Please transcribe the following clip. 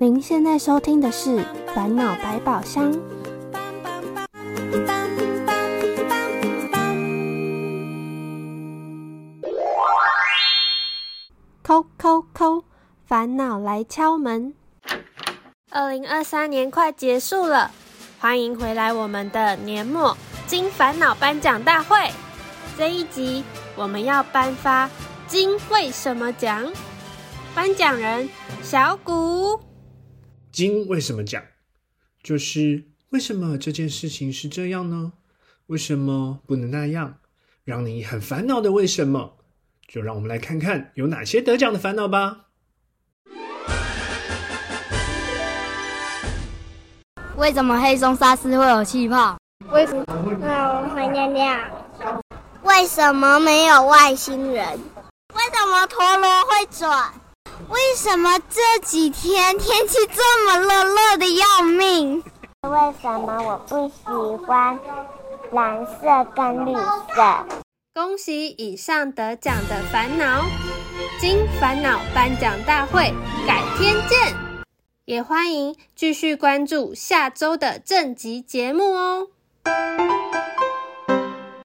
您现在收听的是《烦恼百宝箱》。扣扣扣，烦恼来敲门。二零二三年快结束了，欢迎回来我们的年末金烦恼颁奖大会。这一集我们要颁发金为什么奖，颁奖人小谷。金为什么讲？就是为什么这件事情是这样呢？为什么不能那样？让你很烦恼的为什么？就让我们来看看有哪些得奖的烦恼吧。为什么黑松沙司会有气泡？为什么我会尿尿？为什么没有外星人？为什么陀螺会转？为什么这几天天气这么热，热的要命？为什么我不喜欢蓝色跟绿色？恭喜以上得奖的烦恼，金烦恼颁奖大会改天见，也欢迎继续关注下周的正集节目哦。